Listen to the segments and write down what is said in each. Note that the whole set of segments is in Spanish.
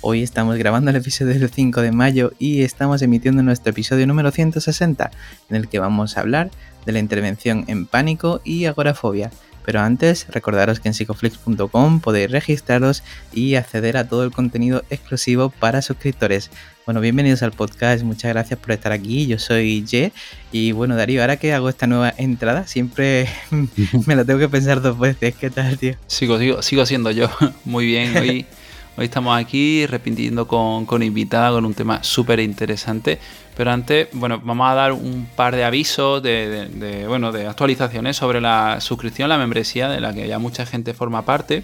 Hoy estamos grabando el episodio del 5 de mayo y estamos emitiendo nuestro episodio número 160, en el que vamos a hablar de la intervención en pánico y agorafobia. Pero antes, recordaros que en psicoflix.com podéis registraros y acceder a todo el contenido exclusivo para suscriptores. Bueno, bienvenidos al podcast, muchas gracias por estar aquí. Yo soy Ye y bueno, Darío, ahora que hago esta nueva entrada, siempre me la tengo que pensar dos veces. ¿Qué tal, tío? Sigo, sigo, sigo siendo yo. Muy bien, hoy, hoy estamos aquí repitiendo con, con invitada con un tema súper interesante. Pero antes, bueno, vamos a dar un par de avisos de, bueno, de actualizaciones sobre la suscripción, la membresía de la que ya mucha gente forma parte.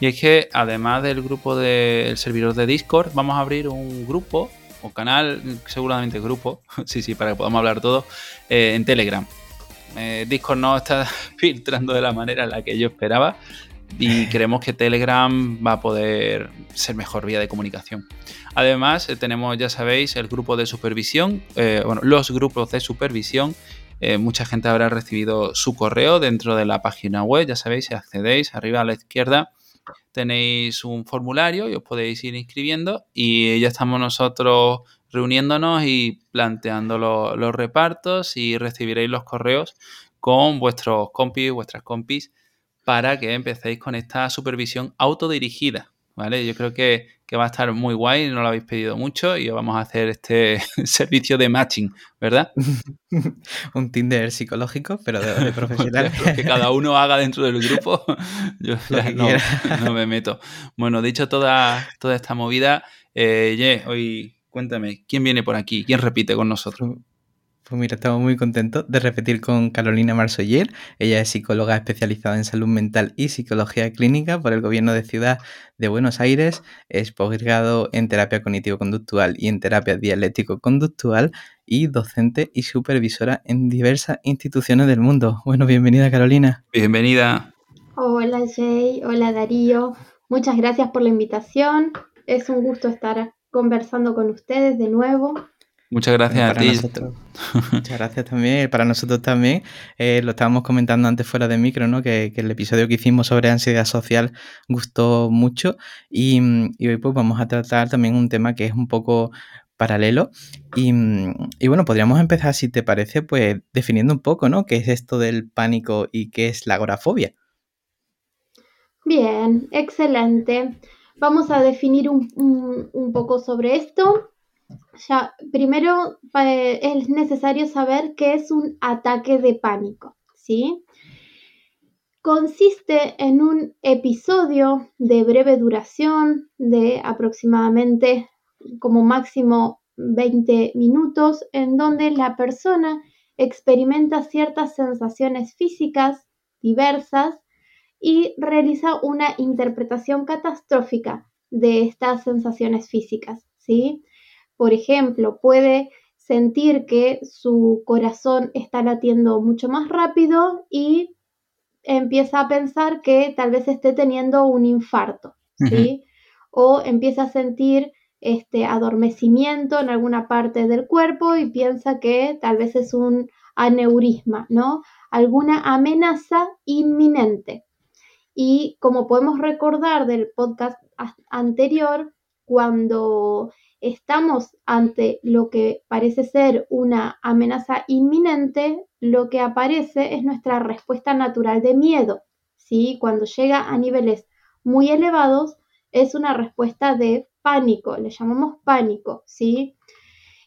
Y es que además del grupo del servidor de Discord, vamos a abrir un grupo o canal, seguramente grupo, sí, sí, para que podamos hablar todo, eh, en Telegram. Eh, Discord no está filtrando de la manera en la que yo esperaba y creemos que Telegram va a poder ser mejor vía de comunicación. Además, eh, tenemos, ya sabéis, el grupo de supervisión, eh, bueno, los grupos de supervisión. Eh, mucha gente habrá recibido su correo dentro de la página web, ya sabéis, si accedéis arriba a la izquierda tenéis un formulario y os podéis ir inscribiendo y ya estamos nosotros reuniéndonos y planteando los repartos y recibiréis los correos con vuestros compis, vuestras compis, para que empecéis con esta supervisión autodirigida. ¿vale? Yo creo que, va a estar muy guay, no lo habéis pedido mucho y vamos a hacer este servicio de matching, ¿verdad? Un Tinder psicológico, pero de, profesional. que cada uno haga dentro del grupo, yo no, me meto. Bueno, dicho toda, toda esta movida, eh, hoy cuéntame, ¿quién viene por aquí? ¿Quién repite con nosotros? Pues mira, estamos muy contentos de repetir con Carolina Marsoyer. Ella es psicóloga especializada en salud mental y psicología clínica por el Gobierno de Ciudad de Buenos Aires. Es posgrado en terapia cognitivo-conductual y en terapia dialéctico-conductual y docente y supervisora en diversas instituciones del mundo. Bueno, bienvenida Carolina. Bienvenida. Hola Jay, hola Darío. Muchas gracias por la invitación. Es un gusto estar conversando con ustedes de nuevo. Muchas gracias a ti. muchas gracias también. Para nosotros también. Eh, lo estábamos comentando antes fuera de micro, ¿no? Que, el episodio que hicimos sobre ansiedad social gustó mucho. Y, hoy pues vamos a tratar también un tema que es un poco paralelo. Y, y, bueno, podríamos empezar, si te parece, pues definiendo un poco, ¿no? ¿Qué es esto del pánico y qué es la agorafobia? Bien, excelente. Vamos a definir un, un poco sobre esto primero es necesario saber qué es un ataque de pánico, ¿sí? Consiste en un episodio de breve duración de aproximadamente como máximo 20 minutos en donde la persona experimenta ciertas sensaciones físicas diversas y realiza una interpretación catastrófica de estas sensaciones físicas, ¿sí? Por ejemplo, puede sentir que su corazón está latiendo mucho más rápido y empieza a pensar que tal vez esté teniendo un infarto, ¿sí? O empieza a sentir este adormecimiento en alguna parte del cuerpo y piensa que tal vez es un aneurisma, ¿no? Alguna amenaza inminente. Y como podemos recordar del podcast anterior, cuando estamos ante lo que parece ser una amenaza inminente, lo que aparece es nuestra respuesta natural de miedo. ¿sí? Cuando llega a niveles muy elevados, es una respuesta de pánico, le llamamos pánico, ¿sí?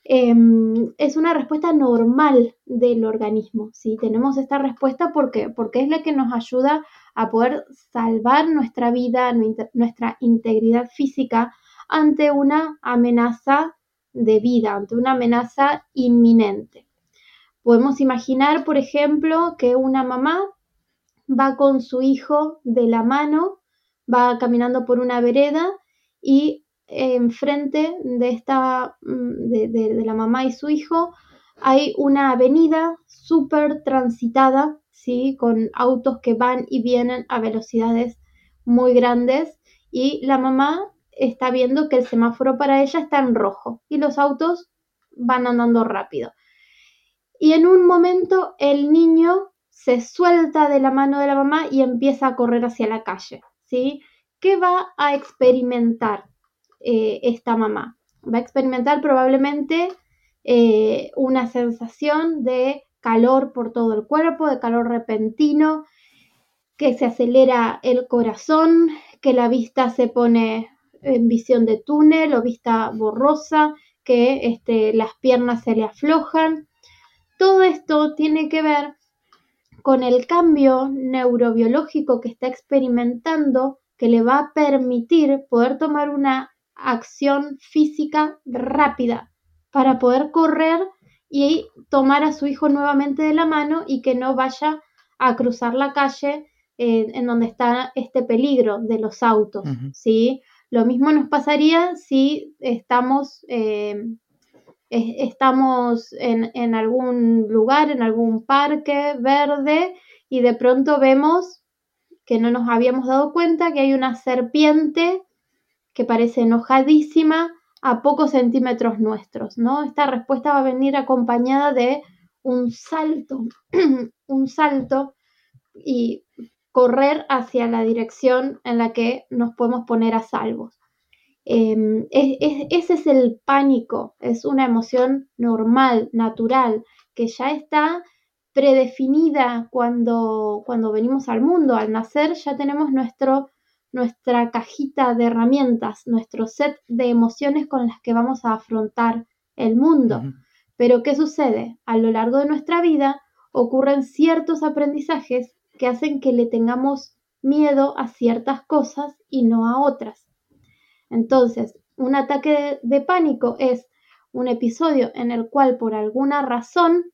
Em, es una respuesta normal del organismo, ¿sí? Tenemos esta respuesta porque, porque es la que nos ayuda a poder salvar nuestra vida, nuestra integridad física, ante una amenaza de vida, ante una amenaza inminente. Podemos imaginar, por ejemplo, que una mamá va con su hijo de la mano, va caminando por una vereda y enfrente de esta mm, de, de la mamá y su hijo hay una avenida súper transitada, ¿sí? Con autos que van y vienen a velocidades muy grandes y la mamá está viendo que el semáforo para ella está en rojo y los autos van andando rápido. Y en un momento el niño se suelta de la mano de la mamá y empieza a correr hacia la calle, ¿sí? ¿Qué va a experimentar eh, esta mamá? Va a experimentar probablemente eh, una sensación de calor por todo el cuerpo, de calor repentino, que se acelera el corazón, que la vista se pone en visión de túnel o vista borrosa, que este, las piernas se le aflojan. Todo esto tiene que ver con el cambio neurobiológico que está experimentando que le va a permitir poder tomar una acción física rápida para poder correr y tomar a su hijo nuevamente de la mano y que no vaya a cruzar la calle eh, en donde está este peligro de los autos, ¿sí? Lo mismo nos pasaría si estamos, eh, estamos en, en, algún lugar, en algún parque verde y de pronto vemos que no nos habíamos dado cuenta que hay una serpiente que parece enojadísima a pocos centímetros nuestros, ¿no? Esta respuesta va a venir acompañada de un salto, un salto y correr hacia la dirección en la que nos podemos poner a salvo. Em, ese es el pánico, es una emoción normal, natural, que ya está predefinida cuando, cuando venimos al mundo. Al nacer ya tenemos nuestro, nuestra cajita de herramientas, nuestro set de emociones con las que vamos a afrontar el mundo. Pero ¿qué sucede? A lo largo de nuestra vida ocurren ciertos aprendizajes que hacen que le tengamos miedo a ciertas cosas y no a otras. Entonces, un ataque de, pánico es un episodio en el cual por alguna razón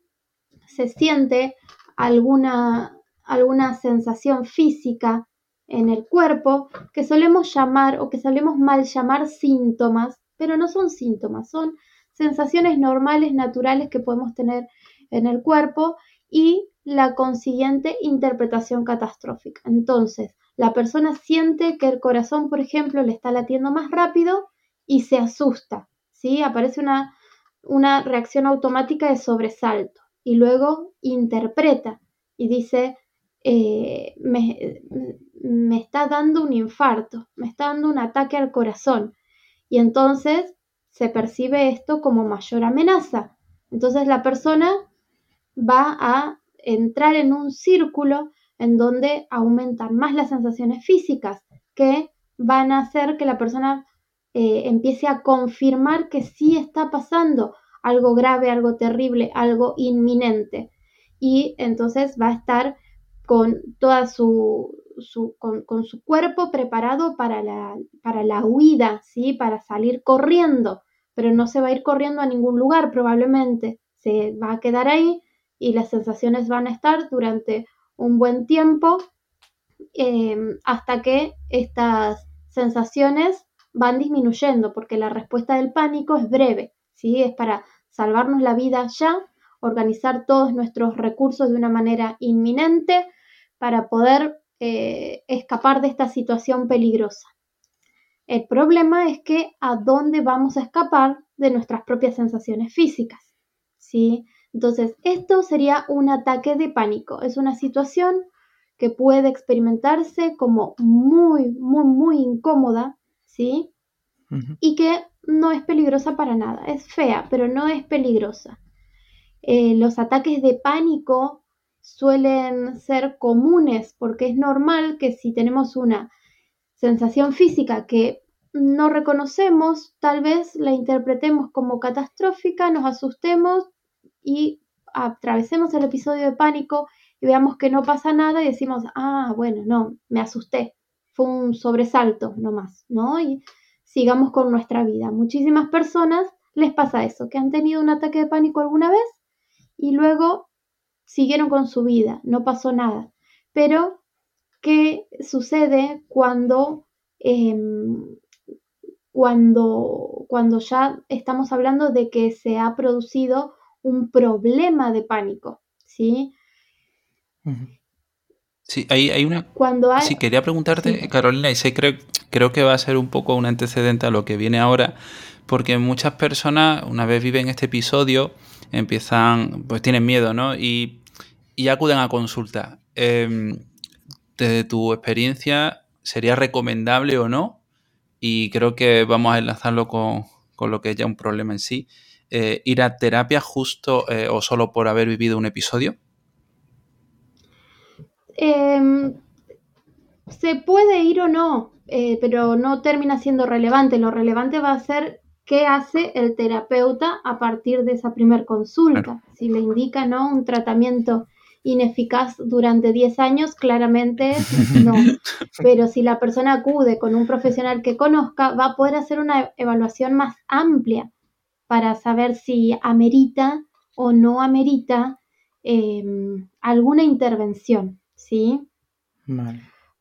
se siente alguna, alguna sensación física en el cuerpo que solemos llamar o que solemos mal llamar síntomas, pero no son síntomas, son sensaciones normales, naturales que podemos tener en el cuerpo y la consiguiente interpretación catastrófica. Entonces, la persona siente que el corazón, por ejemplo, le está latiendo más rápido y se asusta, ¿sí? Aparece una, una reacción automática de sobresalto y luego interpreta y dice, eh, me, me está dando un infarto, me está dando un ataque al corazón. Y entonces se percibe esto como mayor amenaza. Entonces la persona va a entrar en un círculo en donde aumentan más las sensaciones físicas que van a hacer que la persona eh, empiece a confirmar que sí está pasando algo grave, algo terrible, algo inminente. Y entonces va a estar con toda su, con, su cuerpo preparado para la, para la huida, ¿sí? para salir corriendo, pero no se va a ir corriendo a ningún lugar probablemente, se va a quedar ahí y las sensaciones van a estar durante un buen tiempo em, hasta que estas sensaciones van disminuyendo, porque la respuesta del pánico es breve, ¿sí? es para salvarnos la vida ya, organizar todos nuestros recursos de una manera inminente para poder eh, escapar de esta situación peligrosa. El problema es que a dónde vamos a escapar de nuestras propias sensaciones físicas. ¿sí? Entonces, esto sería un ataque de pánico. Es una situación que puede experimentarse como muy, muy, muy incómoda, ¿sí? Y que no es peligrosa para nada. Es fea, pero no es peligrosa. Eh, los ataques de pánico suelen ser comunes porque es normal que si tenemos una sensación física que no reconocemos, tal vez la interpretemos como catastrófica, nos asustemos y atravesemos el episodio de pánico y veamos que no pasa nada y decimos, ah, bueno, no, me asusté, fue un sobresalto nomás, ¿no? Y sigamos con nuestra vida. Muchísimas personas les pasa eso, que han tenido un ataque de pánico alguna vez y luego siguieron con su vida, no pasó nada. Pero, ¿qué sucede cuando em, cuando, cuando ya estamos hablando de que se ha producido un problema de pánico, ¿sí? Sí, hay, hay una... Cuando Sí, quería preguntarte, Carolina, y sé, creo, creo que va a ser un poco un antecedente a lo que viene ahora, porque muchas personas, una vez viven este episodio, empiezan, pues tienen miedo, ¿no? Y, y acuden a consulta. Em, desde tu experiencia, ¿sería recomendable o no? Y creo que vamos a enlazarlo con, lo que es ya un problema en sí. Eh, ¿Ir a terapia justo eh, o solo por haber vivido un episodio? Em, se puede ir o no, eh, pero no termina siendo relevante. Lo relevante va a ser qué hace el terapeuta a partir de esa primera consulta. Si le indica ¿no? un tratamiento ineficaz durante 10 años, claramente no. Pero si la persona acude con un profesional que conozca, va a poder hacer una evaluación más amplia para saber si amerita o no amerita em, alguna intervención, ¿sí?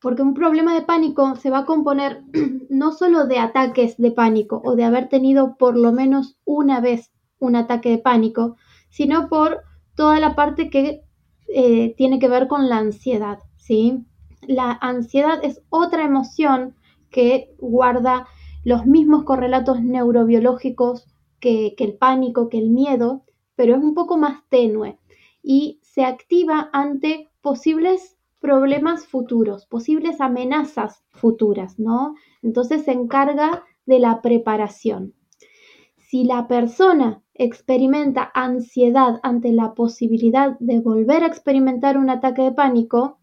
Porque un problema de pánico se va a componer no solo de ataques de pánico o de haber tenido por lo menos una vez un ataque de pánico, sino por toda la parte que eh, tiene que ver con la ansiedad, ¿sí? La ansiedad es otra emoción que guarda los mismos correlatos neurobiológicos que, el pánico, que el miedo, pero es un poco más tenue y se activa ante posibles problemas futuros, posibles amenazas futuras, ¿no? Entonces se encarga de la preparación. Si la persona experimenta ansiedad ante la posibilidad de volver a experimentar un ataque de pánico,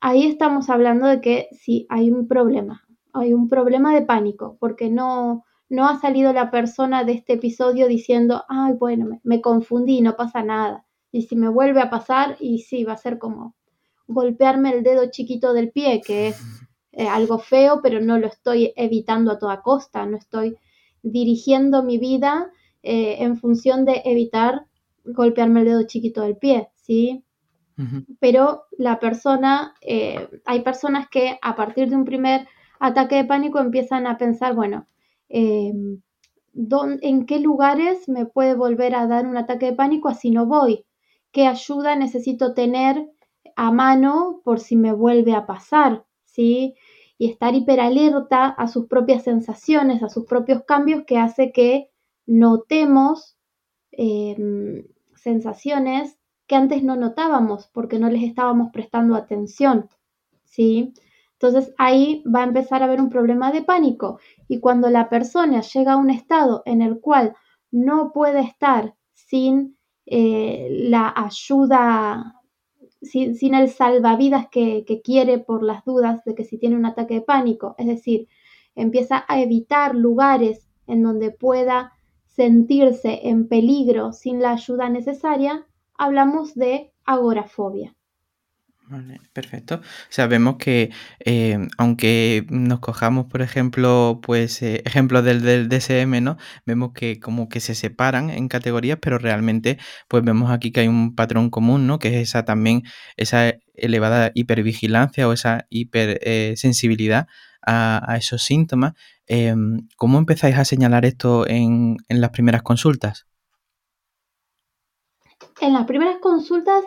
ahí estamos hablando de que sí, hay un problema, hay un problema de pánico, porque no, no ha salido la persona de este episodio diciendo, ay, bueno, me, confundí, no pasa nada. Y si me vuelve a pasar, y sí, va a ser como golpearme el dedo chiquito del pie, que es eh, algo feo, pero no lo estoy evitando a toda costa, no estoy dirigiendo mi vida eh, en función de evitar golpearme el dedo chiquito del pie, ¿sí? Pero la persona, eh, hay personas que a partir de un primer ataque de pánico empiezan a pensar, bueno, em, ¿en qué lugares me puede volver a dar un ataque de pánico así no voy? ¿Qué ayuda necesito tener a mano por si me vuelve a pasar? ¿Sí? Y estar hiperalerta a sus propias sensaciones, a sus propios cambios que hace que notemos em, sensaciones que antes no notábamos porque no les estábamos prestando atención, ¿sí? Entonces ahí va a empezar a haber un problema de pánico y cuando la persona llega a un estado en el cual no puede estar sin eh, la ayuda, sin, el salvavidas que, que quiere por las dudas de que si tiene un ataque de pánico, es decir, empieza a evitar lugares en donde pueda sentirse en peligro sin la ayuda necesaria, hablamos de agorafobia. Vale, perfecto. Vemos que eh, aunque nos cojamos, por ejemplo, pues eh, ejemplos del, del, DSM, ¿no? Vemos que como que se separan en categorías, pero realmente pues vemos aquí que hay un patrón común, ¿no? Que es esa también, esa elevada hipervigilancia o esa hipersensibilidad a, a, esos síntomas. Em, ¿Cómo empezáis a señalar esto en, las primeras consultas? En las primeras consultas,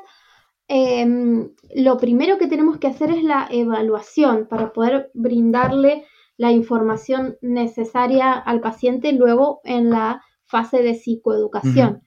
em, lo primero que tenemos que hacer es la evaluación para poder brindarle la información necesaria al paciente luego en la fase de psicoeducación.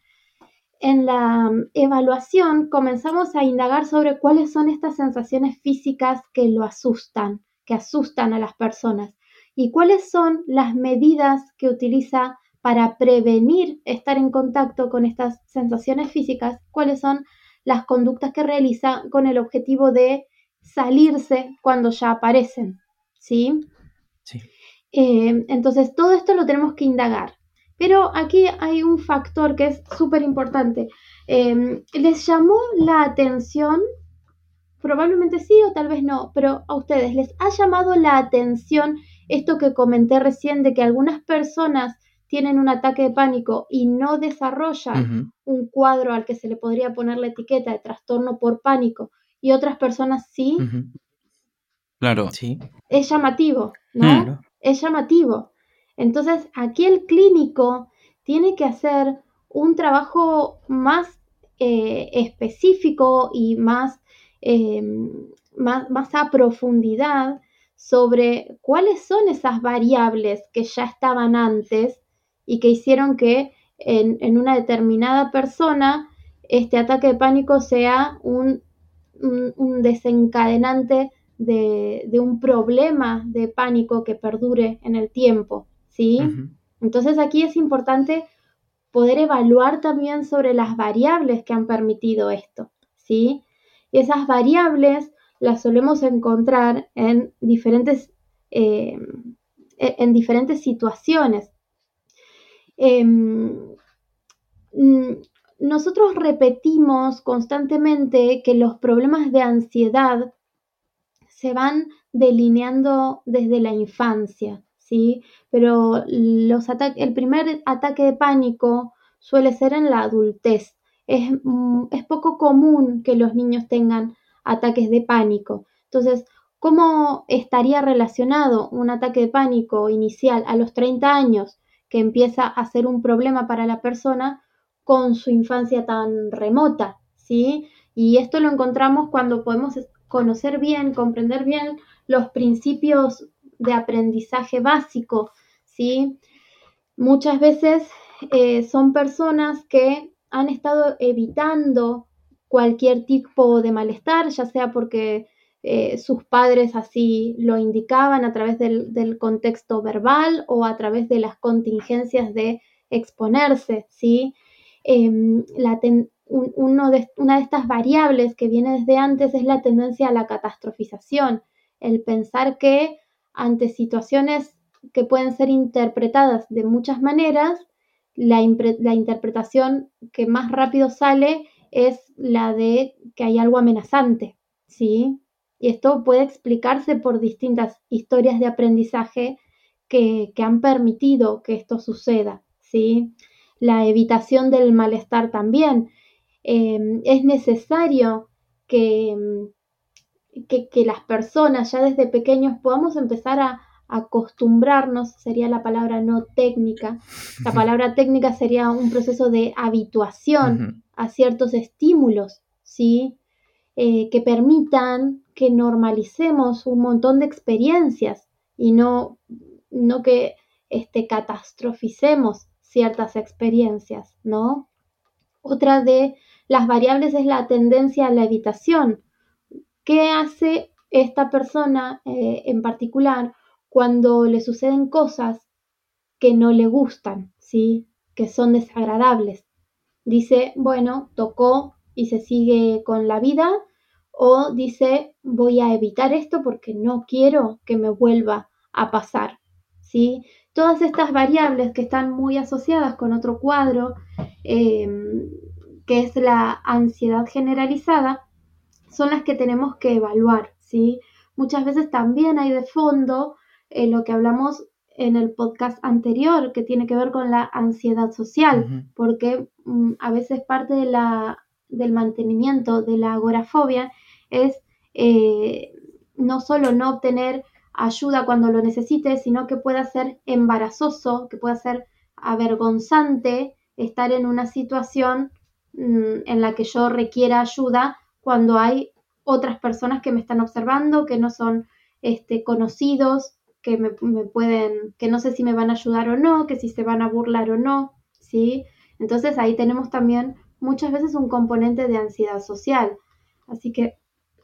En la em, evaluación comenzamos a indagar sobre cuáles son estas sensaciones físicas que lo asustan, que asustan a las personas y cuáles son las medidas que utiliza para prevenir estar en contacto con estas sensaciones físicas, cuáles son las conductas que realiza con el objetivo de salirse cuando ya aparecen, ¿sí? Sí. Eh, entonces, todo esto lo tenemos que indagar. Pero aquí hay un factor que es súper importante. Eh, ¿Les llamó la atención? Probablemente sí o tal vez no, pero a ustedes les ha llamado la atención esto que comenté recién de que algunas personas tienen un ataque de pánico y no desarrollan un cuadro al que se le podría poner la etiqueta de trastorno por pánico y otras personas sí. Claro. Sí. Es llamativo, ¿no? Es llamativo. Entonces, aquí el clínico tiene que hacer un trabajo más eh, específico y más, em, más, más a profundidad sobre cuáles son esas variables que ya estaban antes y que hicieron que en, una determinada persona este ataque de pánico sea un, desencadenante de, un problema de pánico que perdure en el tiempo, ¿sí? Entonces aquí es importante poder evaluar también sobre las variables que han permitido esto, ¿sí? Y esas variables las solemos encontrar en diferentes, eh, en diferentes situaciones. Em, mm, nosotros repetimos constantemente que los problemas de ansiedad se van delineando desde la infancia, ¿sí? Pero los el primer ataque de pánico suele ser en la adultez. Es, mm, es poco común que los niños tengan ataques de pánico. Entonces, ¿cómo estaría relacionado un ataque de pánico inicial a los 30 años que empieza a ser un problema para la persona con su infancia tan remota? ¿Sí? Y esto lo encontramos cuando podemos conocer bien, comprender bien los principios de aprendizaje básico, ¿sí? Muchas veces eh, son personas que han estado evitando cualquier tipo de malestar, ya sea porque eh, sus padres así lo indicaban a través del, contexto verbal o a través de las contingencias de exponerse, ¿sí? Em, uno de, una de estas variables que viene desde antes es la tendencia a la catastrofización, el pensar que ante situaciones que pueden ser interpretadas de muchas maneras, la, la interpretación que más rápido sale es la de que hay algo amenazante, ¿sí? Y esto puede explicarse por distintas historias de aprendizaje que, han permitido que esto suceda, ¿sí? La evitación del malestar también. Em, es necesario que, que, que, las personas ya desde pequeños podamos empezar a, acostumbrarnos, sería la palabra no técnica. La palabra técnica sería un proceso de habituación a ciertos estímulos, ¿sí? Eh, que permitan que normalicemos un montón de experiencias y no, no que este, catastroficemos ciertas experiencias, ¿no? Otra de las variables es la tendencia a la evitación. ¿Qué hace esta persona eh, en particular cuando le suceden cosas que no le gustan, ¿sí? que son desagradables. Dice, bueno, tocó y se sigue con la vida, o dice, voy a evitar esto porque no quiero que me vuelva a pasar. ¿sí? Todas estas variables que están muy asociadas con otro cuadro, em, que es la ansiedad generalizada, son las que tenemos que evaluar. ¿sí? Muchas veces también hay de fondo eh, lo que hablamos en el podcast anterior, que tiene que ver con la ansiedad social, porque mm, a veces parte de la, del mantenimiento de la agorafobia es eh, no solo no obtener ayuda cuando lo necesite, sino que pueda ser embarazoso, que pueda ser avergonzante estar en una situación mm, en la que yo requiera ayuda cuando hay otras personas que me están observando, que no son este, conocidos, que me, pueden, que no sé si me van a ayudar o no, que si se van a burlar o no, ¿sí? Entonces ahí tenemos también muchas veces un componente de ansiedad social. Así que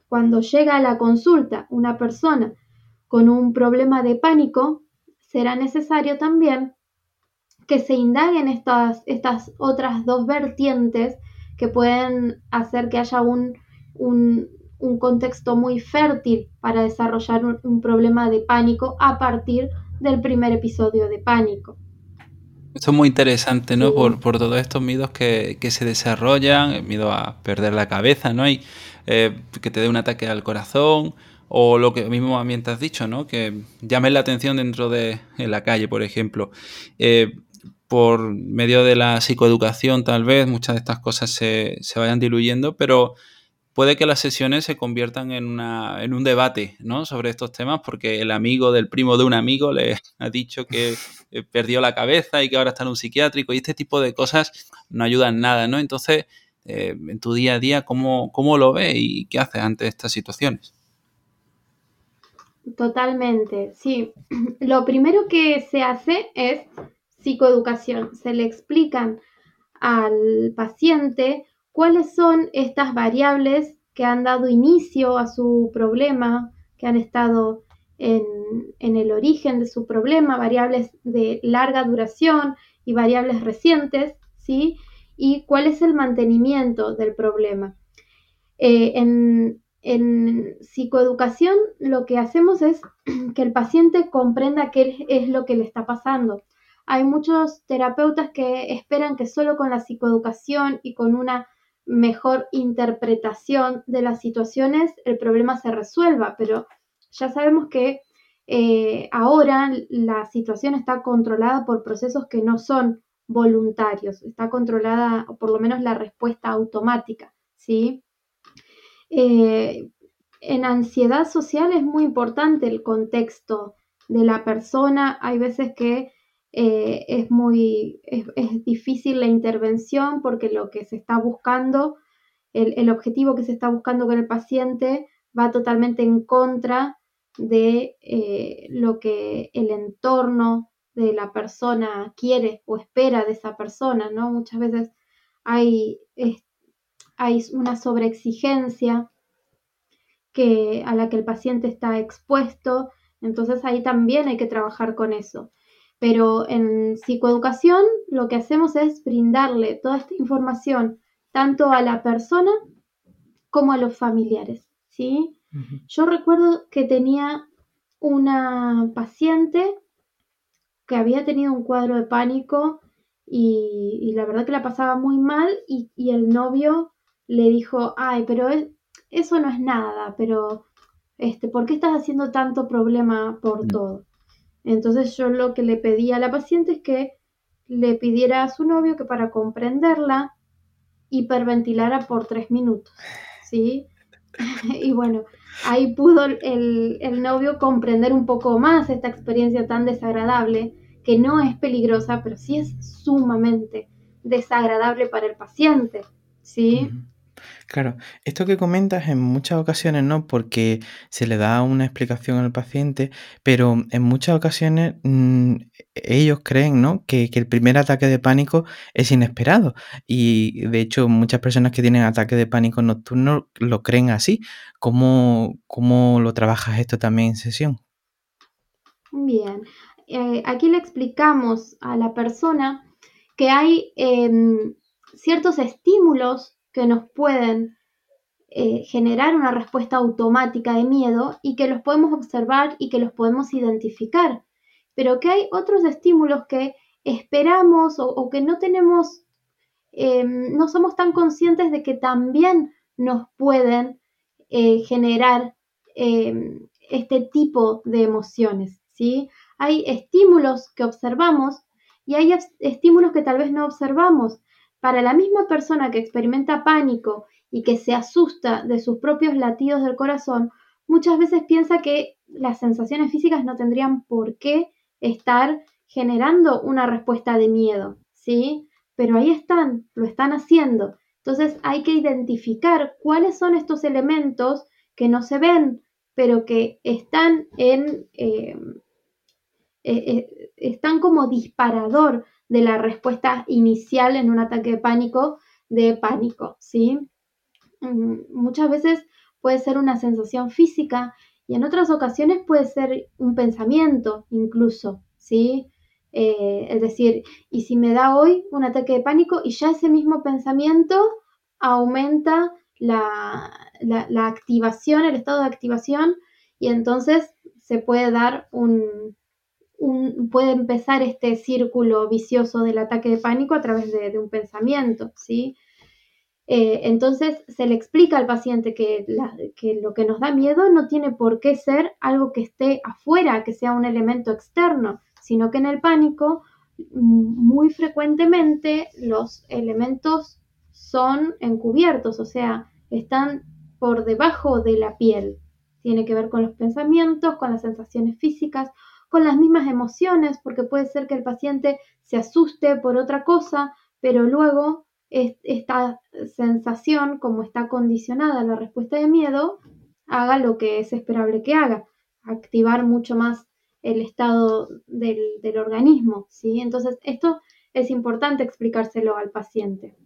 cuando llega a la consulta una persona con un problema de pánico, será necesario también que se indaguen estas, estas otras dos vertientes que pueden hacer que haya un, un, un contexto muy fértil para desarrollar un, problema de pánico a partir del primer episodio de pánico. Esto es muy interesante, ¿no? Por, todos estos miedos que, se desarrollan, el miedo a perder la cabeza, ¿no? Y eh, que te dé un ataque al corazón, o lo que mismo también te has dicho, ¿no? Que llames la atención dentro de la calle, por ejemplo. Eh, por medio de la psicoeducación, tal vez, muchas de estas cosas se, se vayan diluyendo, pero puede que las sesiones se conviertan en, una, en un debate ¿no? sobre estos temas porque el amigo del primo de un amigo le ha dicho que eh, perdió la cabeza y que ahora está en un psiquiátrico y este tipo de cosas no ayudan nada, ¿no? Entonces, eh, en tu día a día, ¿cómo, ¿cómo lo ves y qué haces ante estas situaciones? Totalmente, sí. Lo primero que se hace es psicoeducación. Se le explican al paciente cuáles son estas variables que han dado inicio a su problema, que han estado en, el origen de su problema, variables de larga duración y variables recientes, ¿sí? Y cuál es el mantenimiento del problema. Eh, en, en psicoeducación lo que hacemos es que el paciente comprenda qué es lo que le está pasando. Hay muchos terapeutas que esperan que solo con la psicoeducación y con una mejor interpretación de las situaciones el problema se resuelva, pero ya sabemos que eh, ahora la situación está controlada por procesos que no son voluntarios, está controlada, o por lo menos la respuesta automática, ¿sí? Eh, en ansiedad social es muy importante el contexto de la persona, hay veces que eh, es muy es, difícil la intervención porque lo que se está buscando, el, objetivo que se está buscando con el paciente va totalmente en contra de eh, lo que el entorno de la persona quiere o espera de esa persona, ¿no? Muchas veces hay, hay una sobreexigencia que, a la que el paciente está expuesto, entonces ahí también hay que trabajar con eso. Pero en psicoeducación lo que hacemos es brindarle toda esta información tanto a la persona como a los familiares, ¿sí? Yo recuerdo que tenía una paciente que había tenido un cuadro de pánico y, la verdad que la pasaba muy mal y, y, el novio le dijo, ay, pero eso no es nada, pero este, ¿por qué estás haciendo tanto problema por mm. todo? Entonces yo lo que le pedí a la paciente es que le pidiera a su novio que para comprenderla hiperventilara por tres minutos, ¿sí? y bueno, ahí pudo el, el, novio comprender un poco más esta experiencia tan desagradable, que no es peligrosa, pero sí es sumamente desagradable para el paciente, ¿sí? Claro, esto que comentas en muchas ocasiones no, porque se le da una explicación al paciente, pero en muchas ocasiones mm, ellos creen ¿no? que, el primer ataque de pánico es inesperado. Y de hecho, muchas personas que tienen ataque de pánico nocturno lo creen así. ¿Cómo, cómo lo trabajas esto también en sesión? Bien, eh, aquí le explicamos a la persona que hay em, ciertos estímulos que nos pueden eh, generar una respuesta automática de miedo y que los podemos observar y que los podemos identificar, pero que hay otros estímulos que esperamos o, que no tenemos, em, no somos tan conscientes de que también nos pueden eh, generar em, este tipo de emociones, ¿sí? Hay estímulos que observamos y hay estímulos que tal vez no observamos para la misma persona que experimenta pánico y que se asusta de sus propios latidos del corazón, muchas veces piensa que las sensaciones físicas no tendrían por qué estar generando una respuesta de miedo, ¿sí? Pero ahí están, lo están haciendo. Entonces hay que identificar cuáles son estos elementos que no se ven, pero que están en... Eh, eh, eh, están como disparador de la respuesta inicial en un ataque de pánico de pánico, ¿sí? Mm, muchas veces puede ser una sensación física y en otras ocasiones puede ser un pensamiento incluso, ¿sí? Eh, es decir, y si me da hoy un ataque de pánico y ya ese mismo pensamiento aumenta la, la activación, el estado de activación y entonces se puede dar un, puede empezar este círculo vicioso del ataque de pánico a través de, un pensamiento, ¿sí? Eh, entonces se le explica al paciente que, lo que nos da miedo no tiene por qué ser algo que esté afuera, que sea un elemento externo, sino que en el pánico muy frecuentemente los elementos son encubiertos, o sea, están por debajo de la piel. Tiene que ver con los pensamientos, con las sensaciones físicas, con las mismas emociones, porque puede ser que el paciente se asuste por otra cosa, pero luego esta sensación, como está condicionada la respuesta de miedo, haga lo que es esperable que haga, activar mucho más el estado del, organismo, ¿sí? Entonces, esto es importante explicárselo al paciente.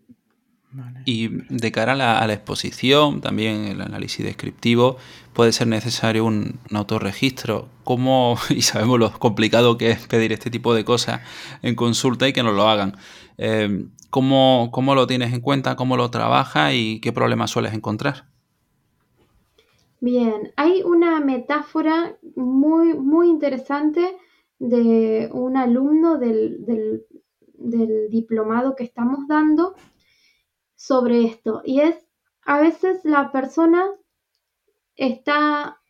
Y de cara a la, exposición, también el análisis descriptivo, puede ser necesario un, autorregistro. ¿Cómo, y sabemos lo complicado que es pedir este tipo de cosas en consulta y que nos lo hagan? Eh, ¿cómo, ¿Cómo lo tienes en cuenta? ¿Cómo lo trabajas y qué problemas sueles encontrar? Bien, hay una metáfora muy, muy interesante de un alumno del, del, del diplomado que estamos dando sobre esto. Y es, a veces la persona está,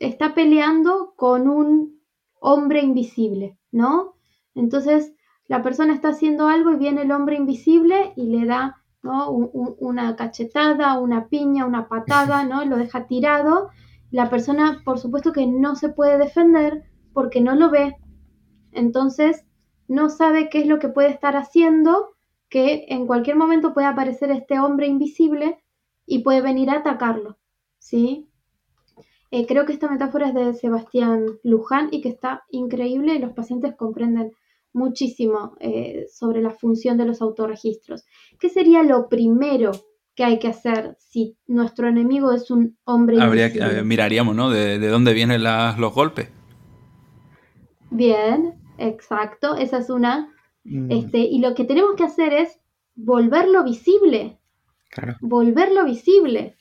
está peleando con un hombre invisible, ¿no? Entonces la persona está haciendo algo y viene el hombre invisible y le da ¿no? una cachetada, una piña, una patada, ¿no? Lo deja tirado. La persona, por supuesto que no se puede defender porque no lo ve. Entonces, no sabe qué es lo que puede estar haciendo que en cualquier momento puede aparecer este hombre invisible y puede venir a atacarlo, ¿sí? Eh, creo que esta metáfora es de Sebastián Luján y que está increíble y los pacientes comprenden muchísimo eh, sobre la función de los autorregistros. ¿Qué sería lo primero que hay que hacer si nuestro enemigo es un hombre Habría invisible? miraríamos, ¿no? De, dónde vienen los golpes. Bien, exacto. Esa es una Mm. Este, y lo que tenemos que hacer es volverlo visible. Volverlo visible.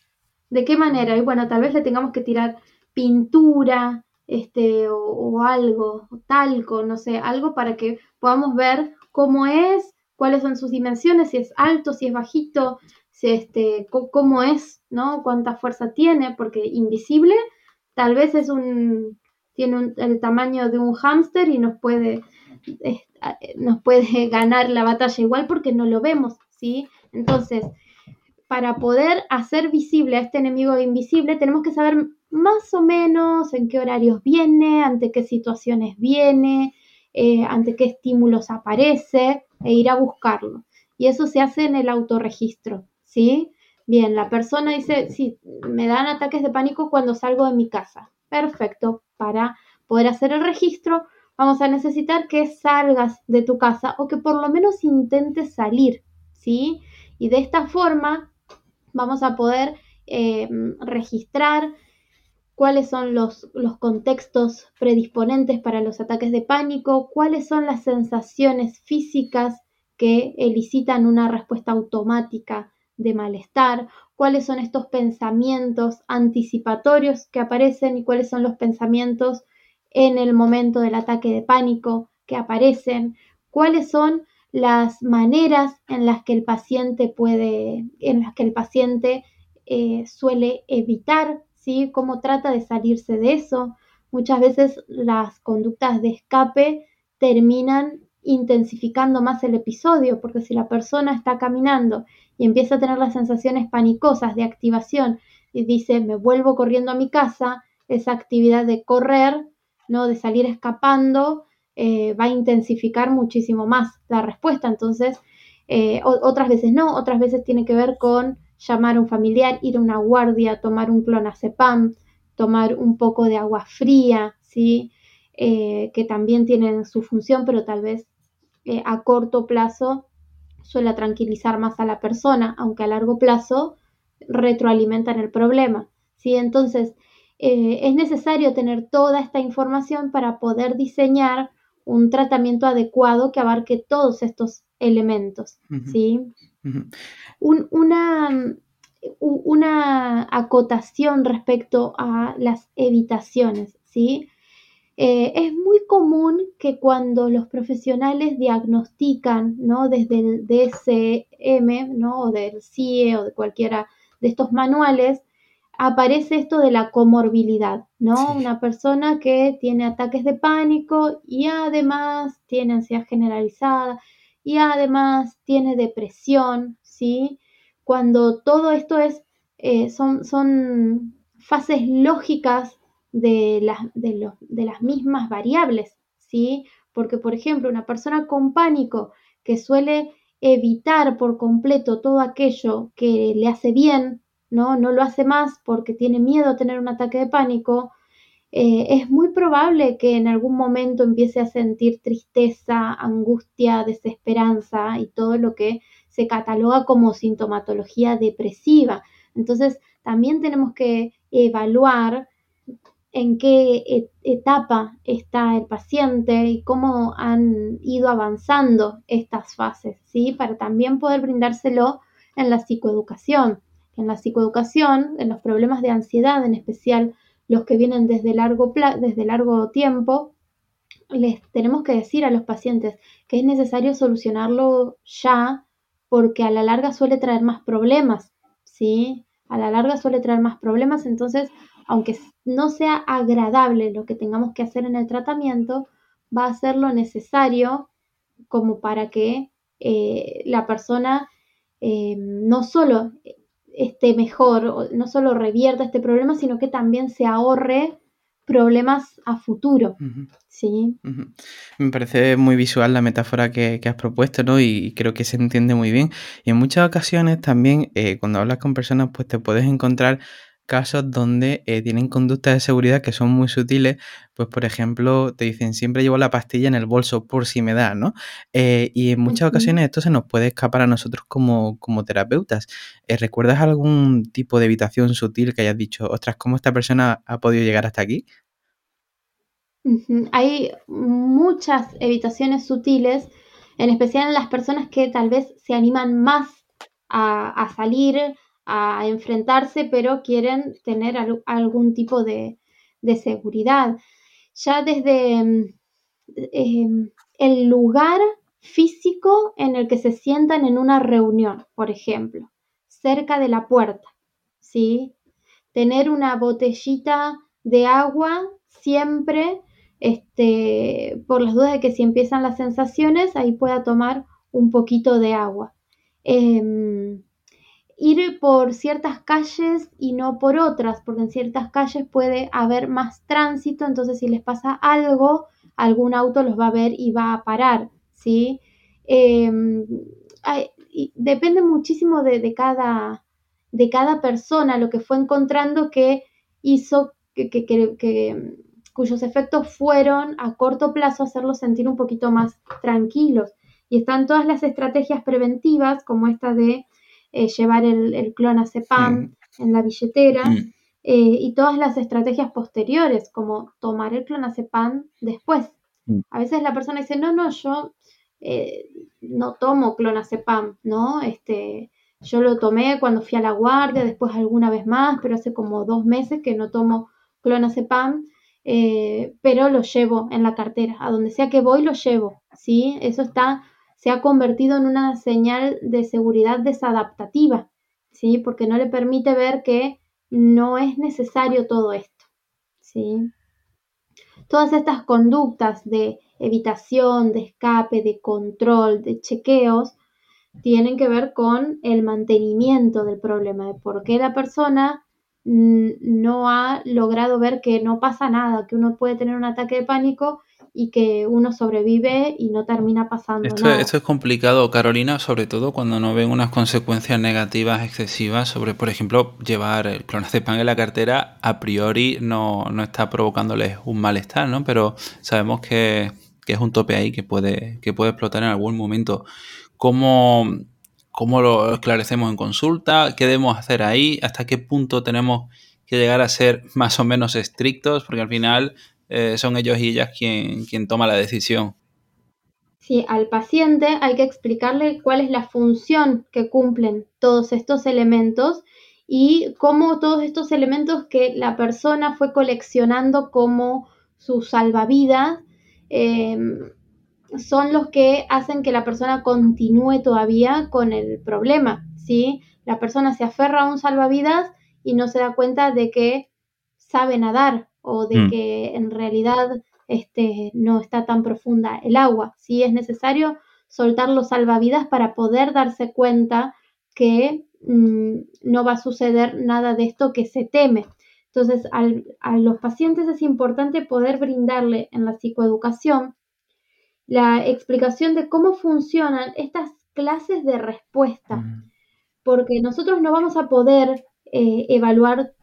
¿De qué manera? Y bueno, tal vez le tengamos que tirar pintura, este, o, algo, talco, no sé, algo para que podamos ver cómo es, cuáles son sus dimensiones, si es alto, si es bajito, si este, cómo es, ¿no? Cuánta fuerza tiene, porque invisible tal vez es un, tiene el tamaño de un hámster y nos puede nos puede ganar la batalla igual porque no lo vemos, ¿sí? Entonces, para poder hacer visible a este enemigo invisible, tenemos que saber más o menos en qué horarios viene, ante qué situaciones viene, eh, ante qué estímulos aparece e ir a buscarlo. Y eso se hace en el autorregistro, ¿sí? Bien, la persona dice, sí, me dan ataques de pánico cuando salgo de mi casa. Perfecto, para poder hacer el registro vamos a necesitar que salgas de tu casa o que por lo menos intentes salir, ¿sí? Y de esta forma vamos a poder eh, registrar cuáles son los, los, contextos predisponentes para los ataques de pánico, cuáles son las sensaciones físicas que elicitan una respuesta automática de malestar, cuáles son estos pensamientos anticipatorios que aparecen y cuáles son los pensamientos en el momento del ataque de pánico que aparecen, cuáles son las maneras en las que el paciente puede, en las que el paciente eh, suele evitar, ¿sí? Cómo trata de salirse de eso. Muchas veces las conductas de escape terminan intensificando más el episodio, porque si la persona está caminando y empieza a tener las sensaciones panicosas de activación y dice me vuelvo corriendo a mi casa, esa actividad de correr ¿no? de salir escapando, eh, va a intensificar muchísimo más la respuesta. Entonces, eh, otras veces no, otras veces tiene que ver con llamar a un familiar, ir a una guardia, tomar un clonazepam, tomar un poco de agua fría, ¿sí? Eh, que también tienen su función, pero tal vez a corto plazo suele tranquilizar más a la persona, aunque a largo plazo retroalimentan el problema. ¿sí? Entonces, eh, es necesario tener toda esta información para poder diseñar un tratamiento adecuado que abarque todos estos elementos. ¿sí? una, una, acotación respecto a las evitaciones. ¿sí? Eh, es muy común que cuando los profesionales diagnostican ¿no? desde el DSM ¿no? o del CIE o de cualquiera de estos manuales, aparece esto de la comorbilidad, ¿no? Una persona que tiene ataques de pánico y además tiene ansiedad generalizada y además tiene depresión, ¿sí? Cuando todo esto es eh, son, son fases lógicas de las, de, de las mismas variables, ¿sí? Porque, por ejemplo, una persona con pánico que suele evitar por completo todo aquello que le hace bien, ¿no? No lo hace más porque tiene miedo a tener un ataque de pánico, eh, es muy probable que en algún momento empiece a sentir tristeza, angustia, desesperanza y todo lo que se cataloga como sintomatología depresiva. Entonces, también tenemos que evaluar en qué etapa está el paciente y cómo han ido avanzando estas fases, ¿sí? Para también poder brindárselo en la psicoeducación. En la psicoeducación, en los problemas de ansiedad en especial, los que vienen desde largo, desde largo tiempo, les tenemos que decir a los pacientes que es necesario solucionarlo ya porque a la larga suele traer más problemas, ¿sí? A la larga suele traer más problemas, entonces aunque no sea agradable lo que tengamos que hacer en el tratamiento, va a ser lo necesario como para que eh, la persona eh, no solo esté mejor, no solo revierta este problema, sino que también se ahorre problemas a futuro. ¿sí? Me parece muy visual la metáfora que, has propuesto, ¿no? Y creo que se entiende muy bien. Y en muchas ocasiones también, eh, cuando hablas con personas, pues te puedes encontrar casos donde eh, tienen conductas de seguridad que son muy sutiles, pues por ejemplo te dicen siempre llevo la pastilla en el bolso por si me da, ¿no? Eh, y en muchas ocasiones esto se nos puede escapar a nosotros como, como terapeutas. Eh, ¿Recuerdas algún tipo de evitación sutil que hayas dicho, ostras, ¿cómo esta persona ha podido llegar hasta aquí? Hay muchas evitaciones sutiles, en especial en las personas que tal vez se animan más a, a salir, a enfrentarse, pero quieren tener algún tipo de, seguridad. Ya desde mm, em, el lugar físico en el que se sientan en una reunión, por ejemplo, cerca de la puerta, ¿sí? Tener una botellita de agua siempre, este, por las dudas de que si empiezan las sensaciones, ahí pueda tomar un poquito de agua. Em, ir por ciertas calles y no por otras, porque en ciertas calles puede haber más tránsito, entonces si les pasa algo, algún auto los va a ver y va a parar, ¿sí? Em, depende muchísimo de, cada, de cada persona lo que fue encontrando que hizo que, que, cuyos efectos fueron a corto plazo hacerlos sentir un poquito más tranquilos. Y están todas las estrategias preventivas, como esta de eh, llevar el, el clonazepam en la billetera mm. eh, y todas las estrategias posteriores, como tomar el clonazepam después. Mm. A veces la persona dice, no, no, yo eh, no tomo clonazepam, ¿no? Este, yo lo tomé cuando fui a la guardia, después alguna vez más, pero hace como dos meses que no tomo clonazepam, pero lo llevo en la cartera, a donde sea que voy lo llevo, ¿sí? Eso está se ha convertido en una señal de seguridad desadaptativa, ¿sí? Porque no le permite ver que no es necesario todo esto, ¿sí? Todas estas conductas de evitación, de escape, de control, de chequeos, tienen que ver con el mantenimiento del problema, de por qué la persona no ha logrado ver que no pasa nada, que uno puede tener un ataque de pánico y que uno sobrevive y no termina pasando esto, nada. Esto es complicado, Carolina, sobre todo cuando no ven unas consecuencias negativas excesivas sobre, por ejemplo, llevar el clonazepam en la cartera a priori no, no está provocándoles un malestar, ¿no? Pero sabemos que, que, es un tope ahí que puede, que puede explotar en algún momento. ¿Cómo, ¿Cómo lo esclarecemos en consulta? ¿Qué debemos hacer ahí? ¿Hasta qué punto tenemos que llegar a ser más o menos estrictos? Porque al final eh, son ellos y ellas quien, quien toma la decisión. Sí, al paciente hay que explicarle cuál es la función que cumplen todos estos elementos y cómo todos estos elementos que la persona fue coleccionando como su salvavidas em, son los que hacen que la persona continúe todavía con el problema, ¿sí? La persona se aferra a un salvavidas y no se da cuenta de que sabe nadar o de mm. que en realidad este, no está tan profunda el agua. Sí es necesario soltar los salvavidas para poder darse cuenta que mm, no va a suceder nada de esto que se teme. Entonces, a los pacientes es importante poder brindarle en la psicoeducación la explicación de cómo funcionan estas clases de respuesta, mm. porque nosotros no vamos a poder eh, evaluar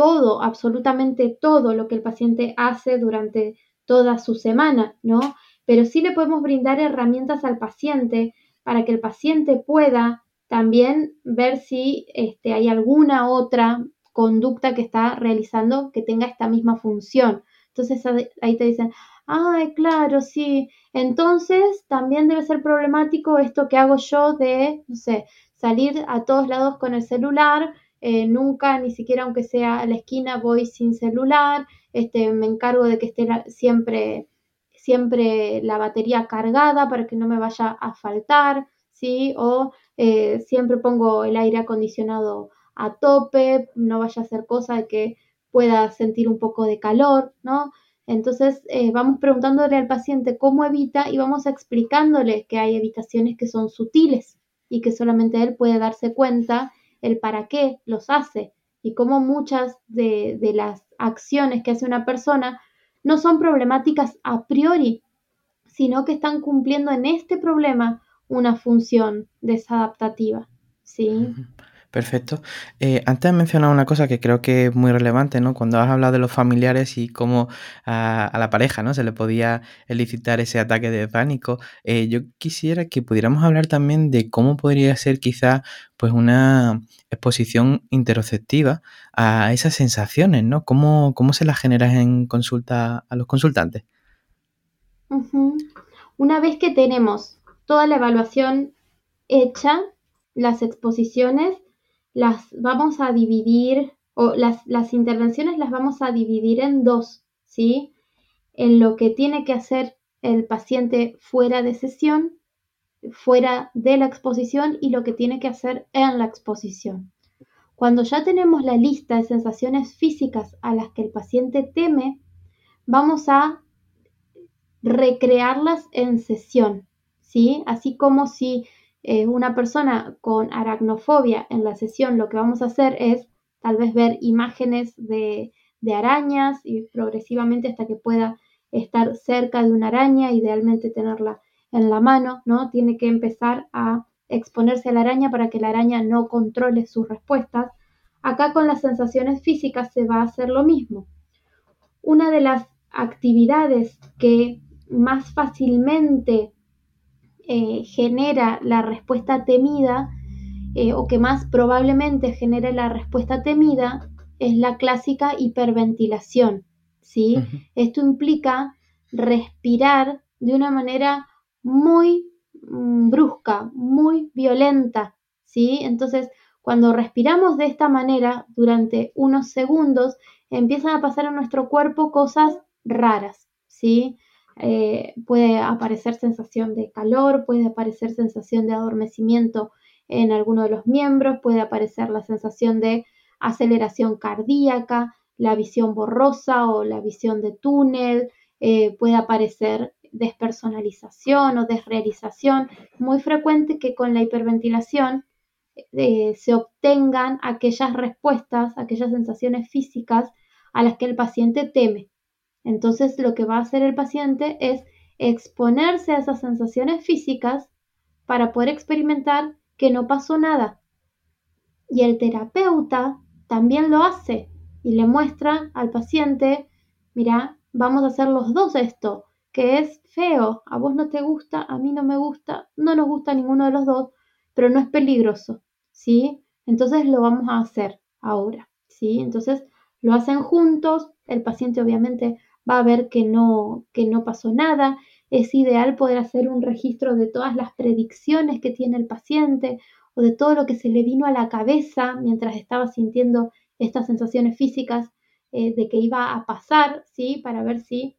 todo, absolutamente todo lo que el paciente hace durante toda su semana, ¿no? Pero sí le podemos brindar herramientas al paciente para que el paciente pueda también ver si este, hay alguna otra conducta que está realizando que tenga esta misma función. Entonces ahí te dicen, ay, claro, sí, entonces también debe ser problemático esto que hago yo de, no sé, salir a todos lados con el celular, eh, nunca, ni siquiera aunque sea a la esquina, voy sin celular, este, me encargo de que esté siempre, siempre la batería cargada para que no me vaya a faltar, ¿sí? O eh, siempre pongo el aire acondicionado a tope, no vaya a ser cosa de que pueda sentir un poco de calor, ¿no? Entonces eh, vamos preguntándole al paciente cómo evita y vamos explicándole que hay evitaciones que son sutiles y que solamente él puede darse cuenta el para qué los hace y cómo muchas de, de las acciones que hace una persona no son problemáticas a priori, sino que están cumpliendo en este problema una función desadaptativa. ¿sí? Perfecto. Eh, antes has mencionado una cosa que creo que es muy relevante, ¿no? Cuando has hablado de los familiares y cómo a, la pareja, ¿no? Se le podía elicitar ese ataque de pánico. Eh, yo quisiera que pudiéramos hablar también de cómo podría ser quizá pues una exposición interoceptiva a esas sensaciones, ¿no? ¿Cómo, cómo se las generas en consulta a los consultantes? Una vez que tenemos toda la evaluación hecha, las exposiciones, las vamos a dividir, o las, las intervenciones las vamos a dividir en dos, ¿sí? En lo que tiene que hacer el paciente fuera de sesión, fuera de la exposición y lo que tiene que hacer en la exposición. Cuando ya tenemos la lista de sensaciones físicas a las que el paciente teme, vamos a recrearlas en sesión, ¿sí? Así como si eh, una persona con aracnofobia en la sesión, lo que vamos a hacer es tal vez ver imágenes de, arañas y progresivamente hasta que pueda estar cerca de una araña, idealmente tenerla en la mano, ¿no? Tiene que empezar a exponerse a la araña para que la araña no controle sus respuestas. Acá con las sensaciones físicas se va a hacer lo mismo. Una de las actividades que más fácilmente eh, genera la respuesta temida eh, o que más probablemente genere la respuesta temida es la clásica hiperventilación. ¿sí? Esto implica respirar de una manera muy mm, brusca, muy violenta. ¿sí? Entonces, cuando respiramos de esta manera durante unos segundos, empiezan a pasar en nuestro cuerpo cosas raras. ¿sí? Eh, puede aparecer sensación de calor, puede aparecer sensación de adormecimiento en alguno de los miembros, puede aparecer la sensación de aceleración cardíaca, la visión borrosa o la visión de túnel, eh, puede aparecer despersonalización o desrealización. Muy frecuente que con la hiperventilación eh, se obtengan aquellas respuestas, aquellas sensaciones físicas a las que el paciente teme. Entonces lo que va a hacer el paciente es exponerse a esas sensaciones físicas para poder experimentar que no pasó nada. Y el terapeuta también lo hace y le muestra al paciente, mira, vamos a hacer los dos esto, que es feo, a vos no te gusta, a mí no me gusta, no nos gusta ninguno de los dos, pero no es peligroso, ¿sí? Entonces lo vamos a hacer ahora, ¿sí? Entonces lo hacen juntos, el paciente obviamente va a ver que no, que no pasó nada. Es ideal poder hacer un registro de todas las predicciones que tiene el paciente o de todo lo que se le vino a la cabeza mientras estaba sintiendo estas sensaciones físicas eh, de que iba a pasar, ¿sí? Para ver si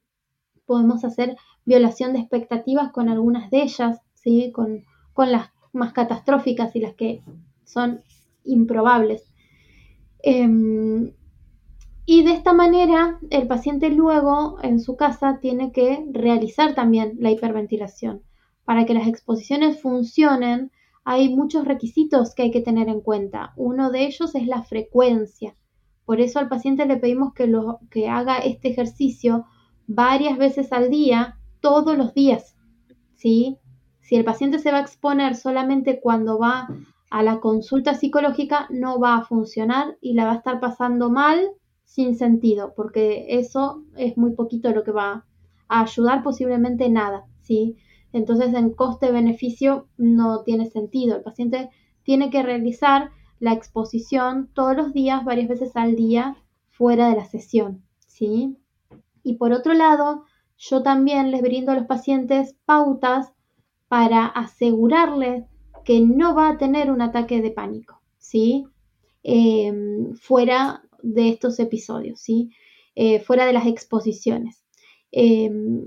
podemos hacer violación de expectativas con algunas de ellas, ¿sí? Con, con las más catastróficas y las que son improbables. Em, y de esta manera, el paciente luego en su casa tiene que realizar también la hiperventilación. Para que las exposiciones funcionen, hay muchos requisitos que hay que tener en cuenta. Uno de ellos es la frecuencia. Por eso al paciente le pedimos que, lo, que haga este ejercicio varias veces al día, todos los días. ¿sí? Si el paciente se va a exponer solamente cuando va a la consulta psicológica, no va a funcionar y la va a estar pasando mal sin sentido, porque eso es muy poquito lo que va a ayudar, posiblemente nada, ¿sí? Entonces, en coste-beneficio no tiene sentido. El paciente tiene que realizar la exposición todos los días, varias veces al día, fuera de la sesión, ¿sí? Y por otro lado, yo también les brindo a los pacientes pautas para asegurarles que no va a tener un ataque de pánico, ¿sí? Em, fuera de estos episodios, ¿sí? Eh, fuera de las exposiciones. Em,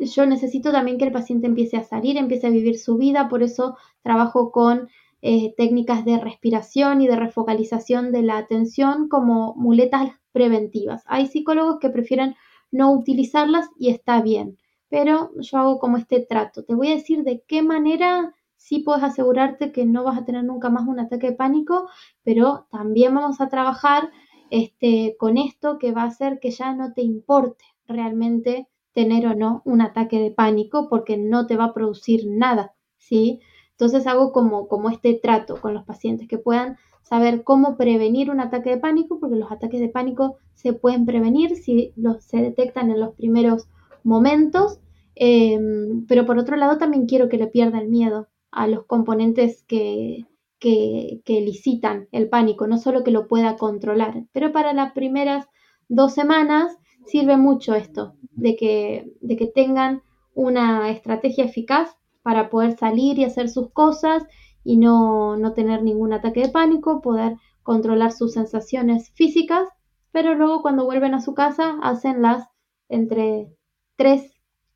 yo necesito también que el paciente empiece a salir, empiece a vivir su vida, por eso trabajo con eh, técnicas de respiración y de refocalización de la atención como muletas preventivas. Hay psicólogos que prefieren no utilizarlas y está bien, pero yo hago como este trato. Te voy a decir de qué manera sí puedes asegurarte que no vas a tener nunca más un ataque de pánico, pero también vamos a trabajar este, con esto que va a hacer que ya no te importe realmente tener o no un ataque de pánico porque no te va a producir nada, ¿sí? Entonces hago como, como este trato con los pacientes que puedan saber cómo prevenir un ataque de pánico, porque los ataques de pánico se pueden prevenir si los, se detectan en los primeros momentos, em, pero por otro lado también quiero que le pierda el miedo a los componentes que, que, que licitan el pánico, no solo que lo pueda controlar, pero para las primeras dos semanas sirve mucho esto, de que, de que tengan una estrategia eficaz para poder salir y hacer sus cosas y no, no tener ningún ataque de pánico, poder controlar sus sensaciones físicas, pero luego cuando vuelven a su casa hacen las entre 3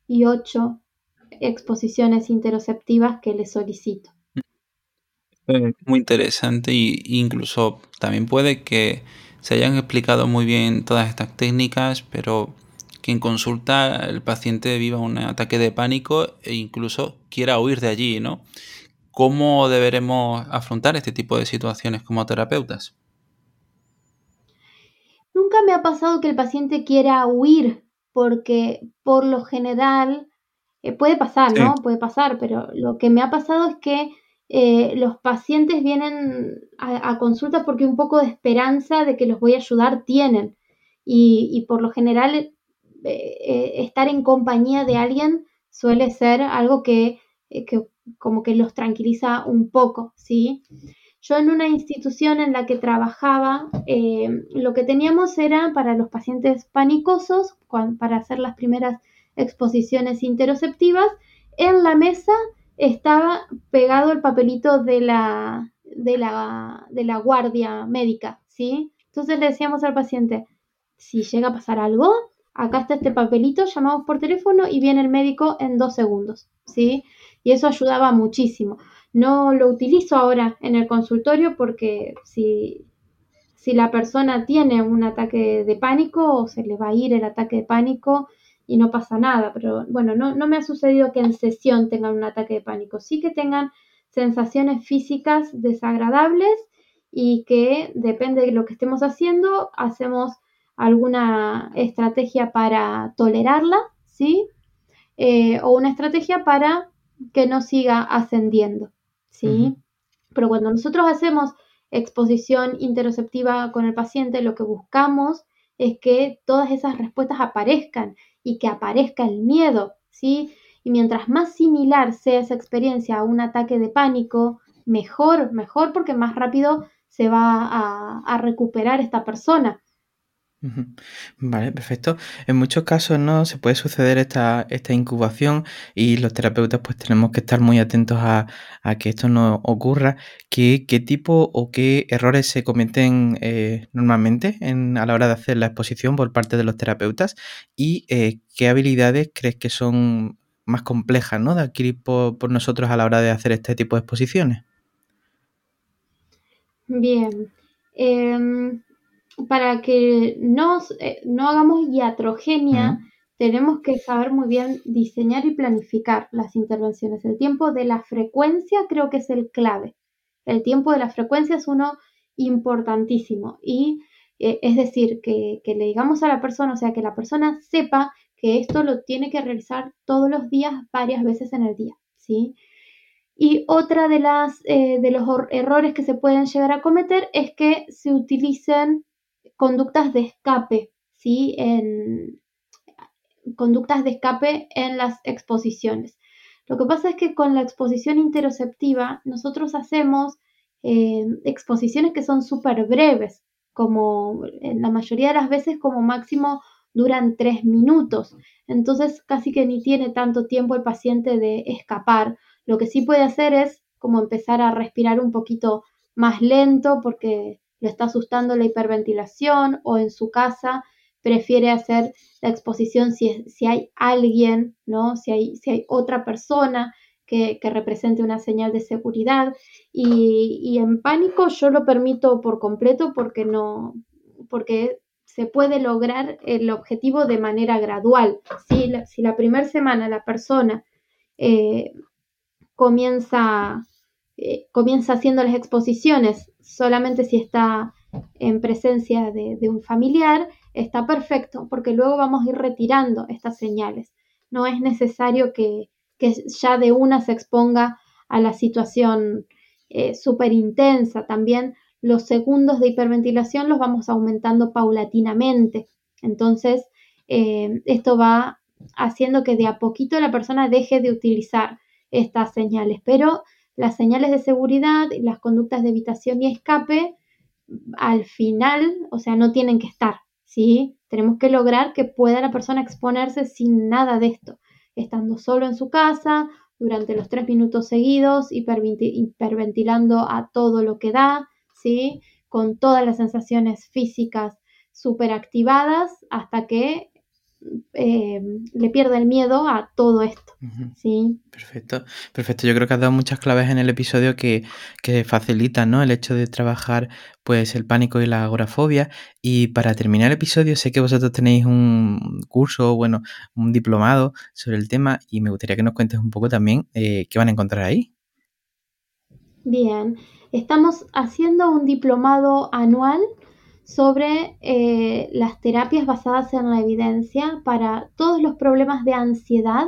y 8 exposiciones interoceptivas que les solicito. Muy interesante e incluso también puede que se hayan explicado muy bien todas estas técnicas, pero que en consulta el paciente viva un ataque de pánico e incluso quiera huir de allí, ¿no? ¿Cómo deberemos afrontar este tipo de situaciones como terapeutas? Nunca me ha pasado que el paciente quiera huir, porque por lo general eh, puede pasar, ¿no? Puede pasar, pero lo que me ha pasado es que eh, los pacientes vienen a, consulta porque un poco de esperanza de que los voy a ayudar tienen. Y, por lo general, eh, estar en compañía de alguien suele ser algo que, que como que los tranquiliza un poco, ¿sí? Yo en una institución en la que trabajaba, eh, lo que teníamos era para los pacientes panicosos, para hacer las primeras exposiciones interoceptivas, en la mesa estaba pegado el papelito de la, de la, de la guardia médica, ¿sí? Entonces le decíamos al paciente, si llega a pasar algo, acá está este papelito, llamamos por teléfono y viene el médico en dos segundos, ¿sí? y eso ayudaba muchísimo. No lo utilizo ahora en el consultorio porque si, si la persona tiene un ataque de pánico, se le va a ir el ataque de pánico y no pasa nada. Pero bueno, no, no me ha sucedido que en sesión tengan un ataque de pánico. Sí que tengan sensaciones físicas desagradables y que depende de lo que estemos haciendo, hacemos alguna estrategia para tolerarla, ¿sí? Eh, o una estrategia para que no siga ascendiendo, ¿sí? Pero cuando nosotros hacemos exposición interoceptiva con el paciente, lo que buscamos es que todas esas respuestas aparezcan y que aparezca el miedo, ¿sí? Y mientras más similar sea esa experiencia a un ataque de pánico, mejor, mejor porque más rápido se va a, recuperar esta persona. Vale, perfecto. En muchos casos no se puede suceder esta, esta incubación y los terapeutas pues tenemos que estar muy atentos a, que esto no ocurra. ¿Qué, qué tipo o qué errores se cometen eh, normalmente en, a la hora de hacer la exposición por parte de los terapeutas? ¿Y eh, qué habilidades crees que son más complejas ¿no? de adquirir por, por nosotros a la hora de hacer este tipo de exposiciones? Bien. Em, para que no, eh, no hagamos iatrogenia tenemos que saber muy bien diseñar y planificar las intervenciones. El tiempo de la frecuencia creo que es el clave. El tiempo de la frecuencia es uno importantísimo y eh, es decir, que, que, le digamos a la persona, o sea, que la persona sepa que esto lo tiene que realizar todos los días, varias veces en el día, ¿sí? Y otra de, las, eh, de los errores que se pueden llegar a cometer es que se utilicen conductas de escape, ¿sí? En, conductas de escape en las exposiciones. Lo que pasa es que con la exposición interoceptiva nosotros hacemos eh, exposiciones que son súper breves, como en la mayoría de las veces como máximo duran tres minutos. Entonces casi que ni tiene tanto tiempo el paciente de escapar lo que sí puede hacer es como empezar a respirar un poquito más lento porque lo está asustando la hiperventilación o en su casa prefiere hacer la exposición si, si hay alguien, ¿no? Si hay, si hay otra persona que, represente una señal de seguridad. Y, en pánico yo lo permito por completo porque no, porque se puede lograr el objetivo de manera gradual. Si la, si la primera semana la persona eh, comienza, eh, comienza haciendo las exposiciones solamente si está en presencia de, un familiar, está perfecto, porque luego vamos a ir retirando estas señales. No es necesario que, ya de una se exponga a la situación eh, súper intensa. También los segundos de hiperventilación los vamos aumentando paulatinamente. Entonces, eh, esto va haciendo que de a poquito la persona deje de utilizar estas señales, pero las señales de seguridad y las conductas de evitación y escape al final, o sea, no tienen que estar, ¿sí? Tenemos que lograr que pueda la persona exponerse sin nada de esto, estando solo en su casa durante los tres minutos seguidos, hiperventilando a todo lo que da, ¿sí? Con todas las sensaciones físicas súper activadas hasta que eh, le pierde el miedo a todo esto. Sí. Perfecto, perfecto. Yo creo que has dado muchas claves en el episodio que, que facilitan ¿no? el hecho de trabajar pues el pánico y la agorafobia. Y para terminar el episodio, sé que vosotros tenéis un curso, bueno, un diplomado sobre el tema y me gustaría que nos cuentes un poco también eh, qué van a encontrar ahí. Bien, estamos haciendo un diplomado anual sobre eh, las terapias basadas en la evidencia para todos los problemas de ansiedad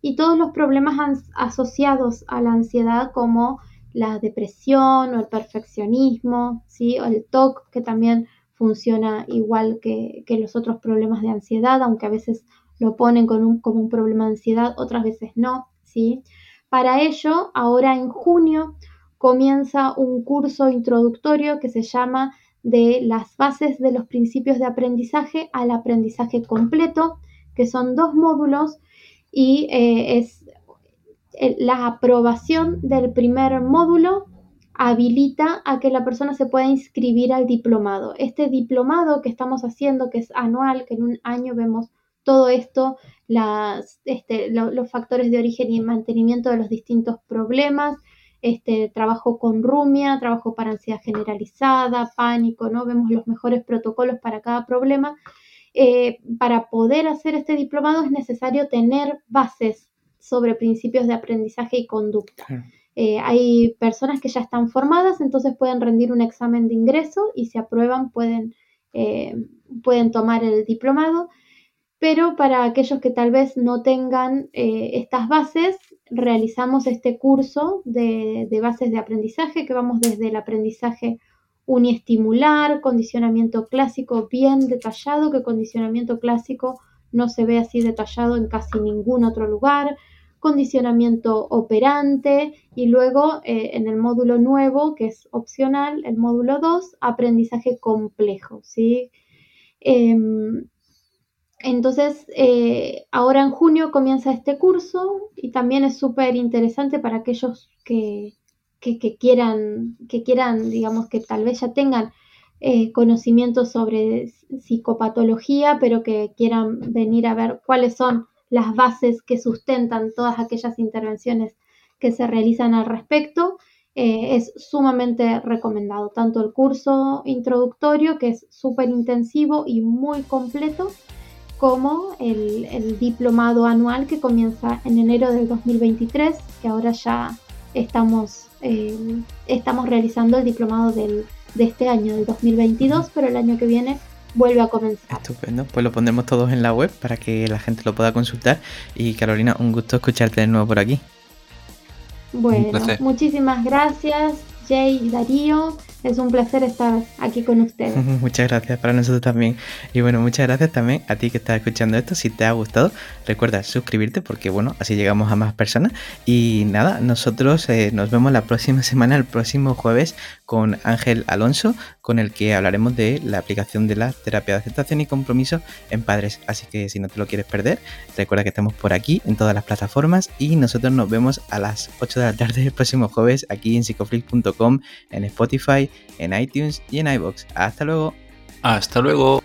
y todos los problemas asociados a la ansiedad como la depresión o el perfeccionismo, ¿sí? o el TOC, que también funciona igual que, los otros problemas de ansiedad, aunque a veces lo ponen como un problema de ansiedad, otras veces no. ¿sí? Para ello, ahora en junio comienza un curso introductorio que se llama de las bases de los principios de aprendizaje al aprendizaje completo, que son dos módulos y eh, es la aprobación del primer módulo habilita a que la persona se pueda inscribir al diplomado. Este diplomado que estamos haciendo, que es anual, que en un año vemos todo esto, este, los factores de origen y mantenimiento de los distintos problemas, este, trabajo con rumia, trabajo para ansiedad generalizada, pánico, ¿no? Vemos los mejores protocolos para cada problema. Eh, para poder hacer este diplomado es necesario tener bases sobre principios de aprendizaje y conducta. Eh, hay personas que ya están formadas, entonces pueden rendir un examen de ingreso y si aprueban pueden, eh, pueden tomar el diplomado pero para aquellos que tal vez no tengan estas bases, realizamos este curso de, bases de aprendizaje que vamos desde el aprendizaje uniestimular, condicionamiento clásico bien detallado, que condicionamiento clásico no se ve así detallado en casi ningún otro lugar, condicionamiento operante y luego eh, en el módulo nuevo, que es opcional, el módulo 2, aprendizaje complejo. ¿sí? Em, entonces, eh, ahora en junio comienza este curso y también es súper interesante para aquellos que, quieran, que quieran, digamos, que tal vez ya tengan eh, conocimientos sobre psicopatología, pero que quieran venir a ver cuáles son las bases que sustentan todas aquellas intervenciones que se realizan al respecto. Eh, es sumamente recomendado, tanto el curso introductorio, que es súper intensivo y muy completo, como el, diplomado anual que comienza en enero del 2023, que ahora ya estamos, eh, estamos realizando el diplomado del, de este año, del 2022, pero el año que viene vuelve a comenzar. Estupendo, pues lo pondremos todos en la web para que la gente lo pueda consultar. Y Carolina, un gusto escucharte de nuevo por aquí. Bueno, muchísimas gracias, Jay y Darío. Es un placer estar aquí con ustedes. Muchas gracias para nosotros también. Y bueno, muchas gracias también a ti que estás escuchando esto. Si te ha gustado, recuerda suscribirte porque bueno, así llegamos a más personas. Y nada, nosotros eh, nos vemos la próxima semana, el próximo jueves, con Ángel Alonso, con el que hablaremos de la aplicación de la terapia de aceptación y compromiso en padres. Así que si no te lo quieres perder, recuerda que estamos por aquí en todas las plataformas y nosotros nos vemos a las 8 de la tarde el próximo jueves aquí en psicoflix.com, en Spotify en iTunes y en iBox. Hasta luego. Hasta luego.